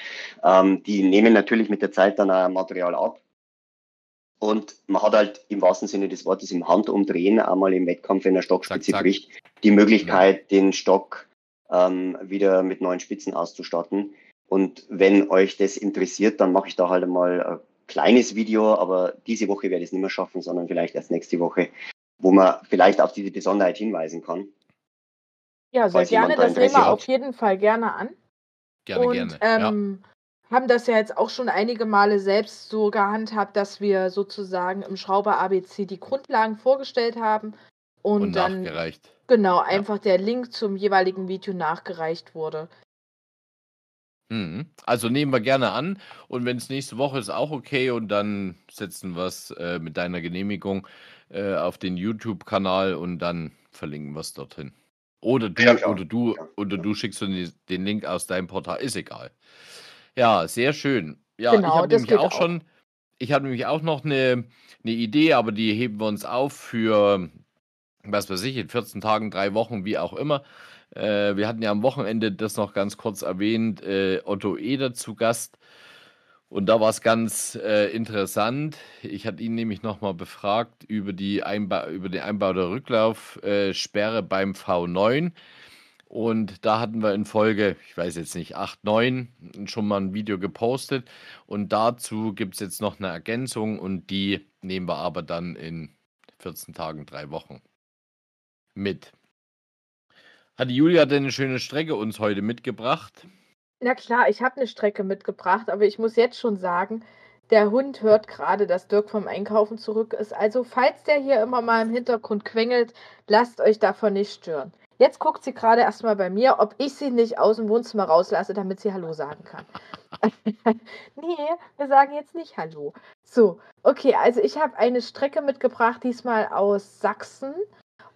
Ähm, die nehmen natürlich mit der Zeit dann ein Material ab. Und man hat halt im wahrsten Sinne des Wortes im Handumdrehen einmal im Wettkampf, wenn der Stockspitze zack, zack. bricht, die Möglichkeit, ja. den Stock ähm, wieder mit neuen Spitzen auszustatten. Und wenn euch das interessiert, dann mache ich da halt einmal kleines Video, aber diese Woche werde ich es nicht mehr schaffen, sondern vielleicht erst nächste Woche, wo man vielleicht auf diese Besonderheit hinweisen kann. Ja, sehr gerne. Da das nehmen wir hat. auf jeden Fall gerne an. Gerne, Und, gerne. Ähm, ja. haben das ja jetzt auch schon einige Male selbst so gehandhabt, dass wir sozusagen im Schrauber ABC die Grundlagen vorgestellt haben und, und dann nachgereicht. genau einfach ja. der Link zum jeweiligen Video nachgereicht wurde. Mhm. Also nehmen wir gerne an und wenn es nächste Woche ist, auch okay und dann setzen wir es äh, mit deiner Genehmigung äh, auf den YouTube-Kanal und dann verlinken wir es dorthin. Oder du, ja, oder du, oder du schickst uns den Link aus deinem Portal, ist egal. Ja, sehr schön. Ja, genau, ich habe nämlich auch, auch schon, ich habe nämlich auch noch eine, eine Idee, aber die heben wir uns auf für, was weiß ich, in 14 Tagen, drei Wochen, wie auch immer. Äh, wir hatten ja am Wochenende das noch ganz kurz erwähnt, äh, Otto Eder zu Gast. Und da war es ganz äh, interessant. Ich hatte ihn nämlich nochmal befragt über, die Einba über den Einbau der Rücklaufsperre beim V9. Und da hatten wir in Folge, ich weiß jetzt nicht, 8, 9 schon mal ein Video gepostet. Und dazu gibt es jetzt noch eine Ergänzung und die nehmen wir aber dann in 14 Tagen, drei Wochen mit. Hat Julia denn eine schöne Strecke uns heute mitgebracht? Na klar, ich habe eine Strecke mitgebracht, aber ich muss jetzt schon sagen, der Hund hört gerade, dass Dirk vom Einkaufen zurück ist. Also, falls der hier immer mal im Hintergrund quengelt, lasst euch davon nicht stören. Jetzt guckt sie gerade erstmal bei mir, ob ich sie nicht aus dem Wohnzimmer rauslasse, damit sie Hallo sagen kann. *laughs* nee, wir sagen jetzt nicht Hallo. So, okay, also ich habe eine Strecke mitgebracht, diesmal aus Sachsen.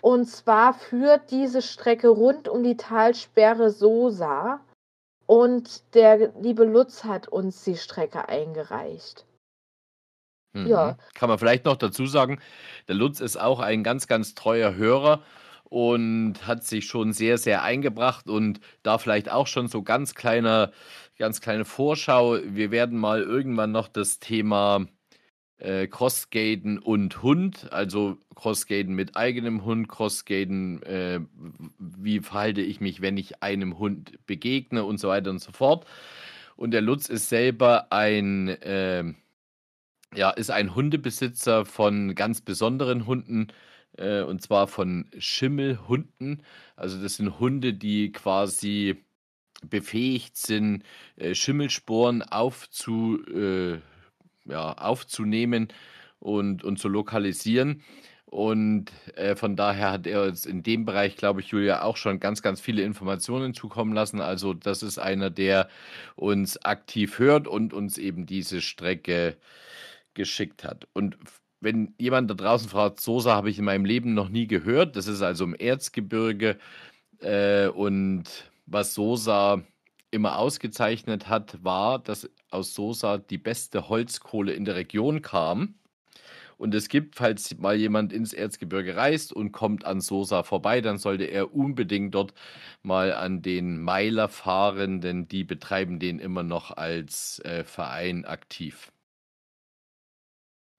Und zwar führt diese Strecke rund um die Talsperre Sosa. Und der liebe Lutz hat uns die Strecke eingereicht. Mhm. Ja. Kann man vielleicht noch dazu sagen, der Lutz ist auch ein ganz, ganz treuer Hörer und hat sich schon sehr, sehr eingebracht und da vielleicht auch schon so ganz kleiner, ganz kleine Vorschau. Wir werden mal irgendwann noch das Thema äh, Crossgaten und Hund, also Crossgaten mit eigenem Hund, Crossgaten, äh, wie verhalte ich mich, wenn ich einem Hund begegne und so weiter und so fort. Und der Lutz ist selber ein, äh, ja, ist ein Hundebesitzer von ganz besonderen Hunden, äh, und zwar von Schimmelhunden. Also das sind Hunde, die quasi befähigt sind, äh, Schimmelsporen aufzu, äh, ja, aufzunehmen und, und zu lokalisieren. Und äh, von daher hat er uns in dem Bereich, glaube ich, Julia, auch schon ganz, ganz viele Informationen zukommen lassen. Also das ist einer, der uns aktiv hört und uns eben diese Strecke geschickt hat. Und wenn jemand da draußen fragt, Sosa habe ich in meinem Leben noch nie gehört. Das ist also im Erzgebirge. Äh, und was Sosa immer ausgezeichnet hat, war, dass aus Sosa die beste Holzkohle in der Region kam. Und es gibt, falls mal jemand ins Erzgebirge reist und kommt an Sosa vorbei, dann sollte er unbedingt dort mal an den Meiler fahren, denn die betreiben den immer noch als äh, Verein aktiv.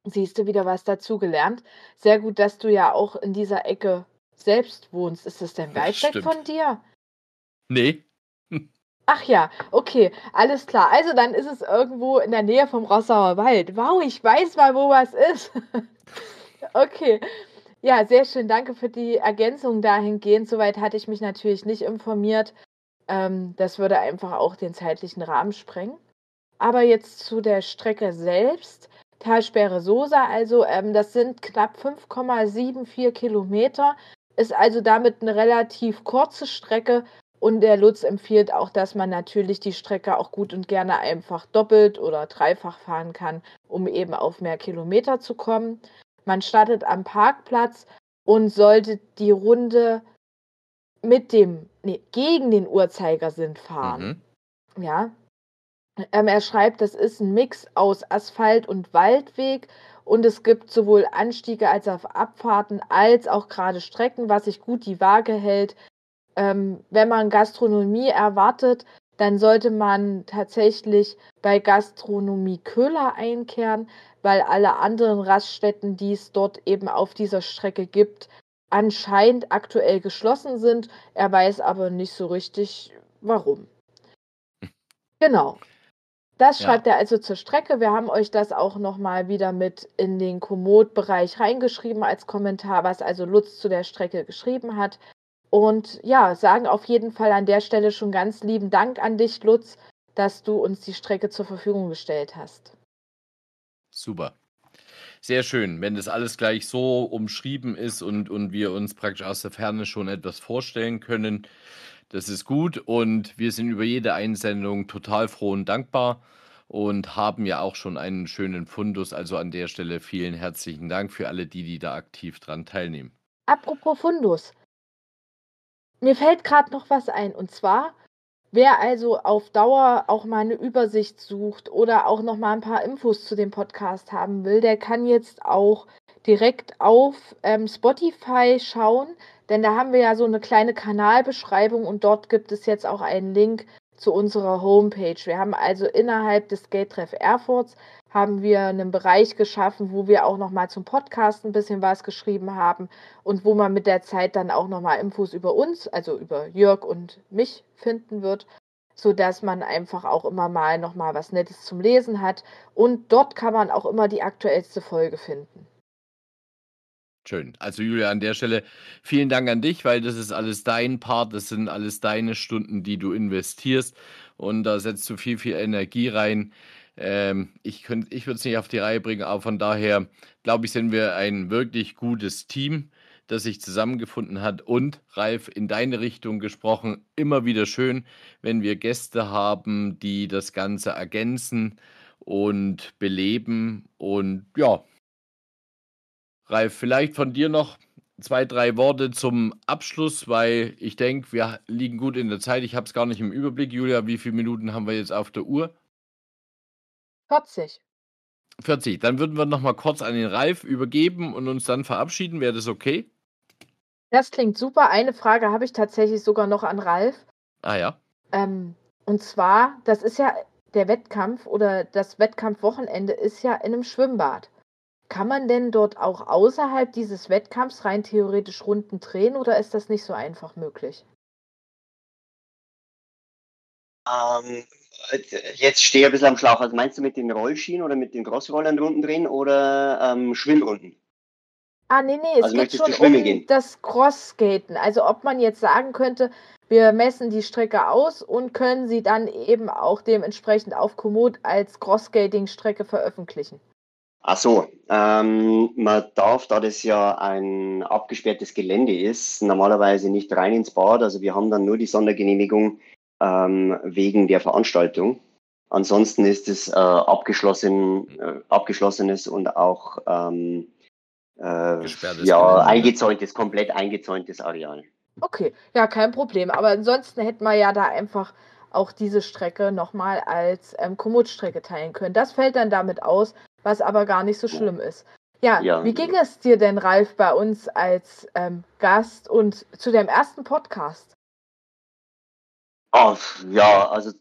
Siehst du wieder was dazugelernt? Sehr gut, dass du ja auch in dieser Ecke selbst wohnst. Ist das denn weit weg von dir? Nee, Ach ja, okay, alles klar. Also dann ist es irgendwo in der Nähe vom Rossauer Wald. Wow, ich weiß mal, wo was ist. *laughs* okay. Ja, sehr schön. Danke für die Ergänzung dahingehend. Soweit hatte ich mich natürlich nicht informiert. Ähm, das würde einfach auch den zeitlichen Rahmen sprengen. Aber jetzt zu der Strecke selbst. Talsperre Sosa, also ähm, das sind knapp 5,74 Kilometer. Ist also damit eine relativ kurze Strecke und der Lutz empfiehlt auch, dass man natürlich die Strecke auch gut und gerne einfach doppelt oder dreifach fahren kann, um eben auf mehr Kilometer zu kommen. Man startet am Parkplatz und sollte die Runde mit dem, nee, gegen den Uhrzeigersinn fahren. Mhm. Ja. Ähm, er schreibt, das ist ein Mix aus Asphalt und Waldweg und es gibt sowohl Anstiege als auch Abfahrten als auch gerade Strecken, was sich gut die Waage hält ähm, wenn man Gastronomie erwartet, dann sollte man tatsächlich bei Gastronomie Köhler einkehren, weil alle anderen Raststätten, die es dort eben auf dieser Strecke gibt, anscheinend aktuell geschlossen sind. Er weiß aber nicht so richtig, warum. *laughs* Genau. Das Ja. schreibt er also zur Strecke. Wir haben euch das auch nochmal wieder mit in den Komoot-Bereich reingeschrieben als Kommentar, was also Lutz zu der Strecke geschrieben hat. Und ja, sagen auf jeden Fall an der Stelle schon ganz lieben Dank an dich, Lutz, dass du uns die Strecke zur Verfügung gestellt hast. Super. Sehr schön, wenn das alles gleich so umschrieben ist und, und wir uns praktisch aus der Ferne schon etwas vorstellen können. Das ist gut und wir sind über jede Einsendung total froh und dankbar und haben ja auch schon einen schönen Fundus. Also an der Stelle vielen herzlichen Dank für alle die, die da aktiv dran teilnehmen. Apropos Fundus. Mir fällt gerade noch was ein. Und zwar, wer also auf Dauer auch mal eine Übersicht sucht oder auch noch mal ein paar Infos zu dem Podcast haben will, der kann jetzt auch direkt auf ähm, Spotify schauen. Denn da haben wir ja so eine kleine Kanalbeschreibung und dort gibt es jetzt auch einen Link zu unserer Homepage. Wir haben also innerhalb des Skate-Treff Erfurts haben wir einen Bereich geschaffen, wo wir auch noch mal zum Podcast ein bisschen was geschrieben haben und wo man mit der Zeit dann auch noch mal Infos über uns, also über Jörg und mich finden wird, so dass man einfach auch immer mal noch mal was Nettes zum Lesen hat und dort kann man auch immer die aktuellste Folge finden. Schön. Also Julia, an der Stelle vielen Dank an dich, weil das ist alles dein Part, das sind alles deine Stunden, die du investierst und da setzt du viel, viel Energie rein. Ähm, ich ich würde es nicht auf die Reihe bringen, aber von daher glaube ich, sind wir ein wirklich gutes Team, das sich zusammengefunden hat und Ralf, in deine Richtung gesprochen, immer wieder schön, wenn wir Gäste haben, die das Ganze ergänzen und beleben und ja, Ralf, vielleicht von dir noch zwei, drei Worte zum Abschluss, weil ich denke, wir liegen gut in der Zeit. Ich habe es gar nicht im Überblick. Julia, wie viele Minuten haben wir jetzt auf der Uhr? 40. 40. Dann würden wir noch mal kurz an den Ralf übergeben und uns dann verabschieden. Wäre das okay? Das klingt super. Eine Frage habe ich tatsächlich sogar noch an Ralf. Ah ja. Ähm, und zwar, das ist ja der Wettkampf oder das Wettkampfwochenende ist ja in einem Schwimmbad. Kann man denn dort auch außerhalb dieses Wettkampfs rein theoretisch Runden drehen oder ist das nicht so einfach möglich? Ähm, jetzt stehe ich ein bisschen am Schlauch. Also meinst du mit den Rollschienen oder mit den Crossrollern Runden drehen oder ähm, Schwimmrunden? Ah, nee, nee, es Also geht schon um gehen? das Crossskaten. Also ob man jetzt sagen könnte, wir messen die Strecke aus und können sie dann eben auch dementsprechend auf Komoot als Crossskating-Strecke veröffentlichen. Ach so, ähm, man darf, da das ja ein abgesperrtes Gelände ist, normalerweise nicht rein ins Bad. Also wir haben dann nur die Sondergenehmigung ähm, wegen der Veranstaltung. Ansonsten ist es äh, abgeschlossen, äh, abgeschlossenes und auch ähm, äh, ja, eingezäuntes, komplett eingezäuntes Areal. Okay, ja, kein Problem. Aber ansonsten hätten wir ja da einfach auch diese Strecke nochmal als ähm, Komoot-Strecke teilen können. Das fällt dann damit aus, was aber gar nicht so schlimm ist. Ja, Ja. wie ging es dir denn, Ralf, bei uns als ähm, Gast und zu deinem ersten Podcast? Ah, ja, also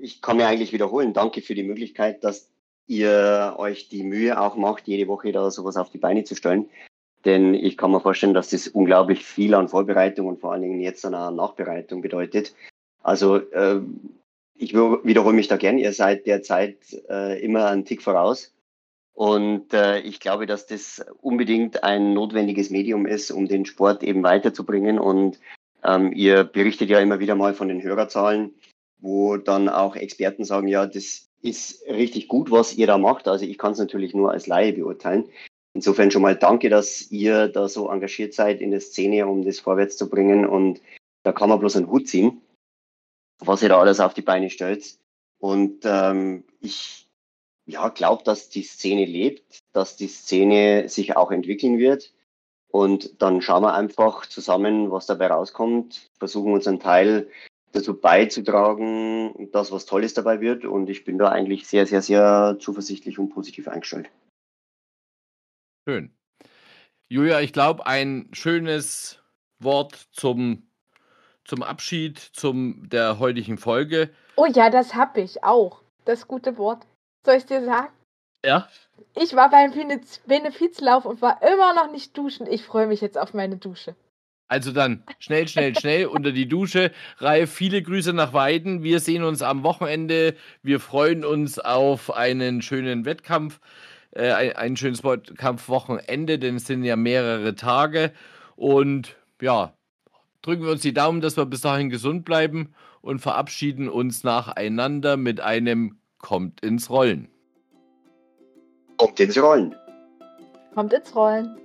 ich kann mir eigentlich wiederholen. Danke für die Möglichkeit, dass ihr euch die Mühe auch macht, jede Woche da sowas auf die Beine zu stellen. Denn ich kann mir vorstellen, dass das unglaublich viel an Vorbereitung und vor allen Dingen jetzt an einer Nachbereitung bedeutet. Also äh, ich wi- wiederhole mich da gern. Ihr seid derzeit äh, immer einen Tick voraus. Und äh, ich glaube, dass das unbedingt ein notwendiges Medium ist, um den Sport eben weiterzubringen. Und ähm, ihr berichtet ja immer wieder mal von den Hörerzahlen, wo dann auch Experten sagen, ja, das ist richtig gut, was ihr da macht. Also ich kann es natürlich nur als Laie beurteilen. Insofern schon mal danke, dass ihr da so engagiert seid in der Szene, um das vorwärts zu bringen. Und da kann man bloß einen Hut ziehen, was ihr da alles auf die Beine stellt. Und ähm, ich ja, glaube, dass die Szene lebt, dass die Szene sich auch entwickeln wird. Und dann schauen wir einfach zusammen, was dabei rauskommt, versuchen unseren Teil dazu beizutragen, dass was Tolles dabei wird. Und ich bin da eigentlich sehr, sehr, sehr zuversichtlich und positiv eingestellt. Schön. Julia, ich glaube, ein schönes Wort zum, zum Abschied zum der heutigen Folge. Oh ja, das hab ich auch. Das gute Wort. Soll ich dir sagen? Ja. Ich war beim Benefizlauf und war immer noch nicht duschen. Ich freue mich jetzt auf meine Dusche. Also dann schnell, schnell, schnell unter die Dusche. Ralf, viele Grüße nach Weiden. Wir sehen uns am Wochenende. Wir freuen uns auf einen schönen Wettkampf, äh, ein, ein schönes Wettkampfwochenende, denn es sind ja mehrere Tage. Und ja, drücken wir uns die Daumen, dass wir bis dahin gesund bleiben und verabschieden uns nacheinander mit einem Kommt ins Rollen. Kommt ins Rollen. Kommt ins Rollen.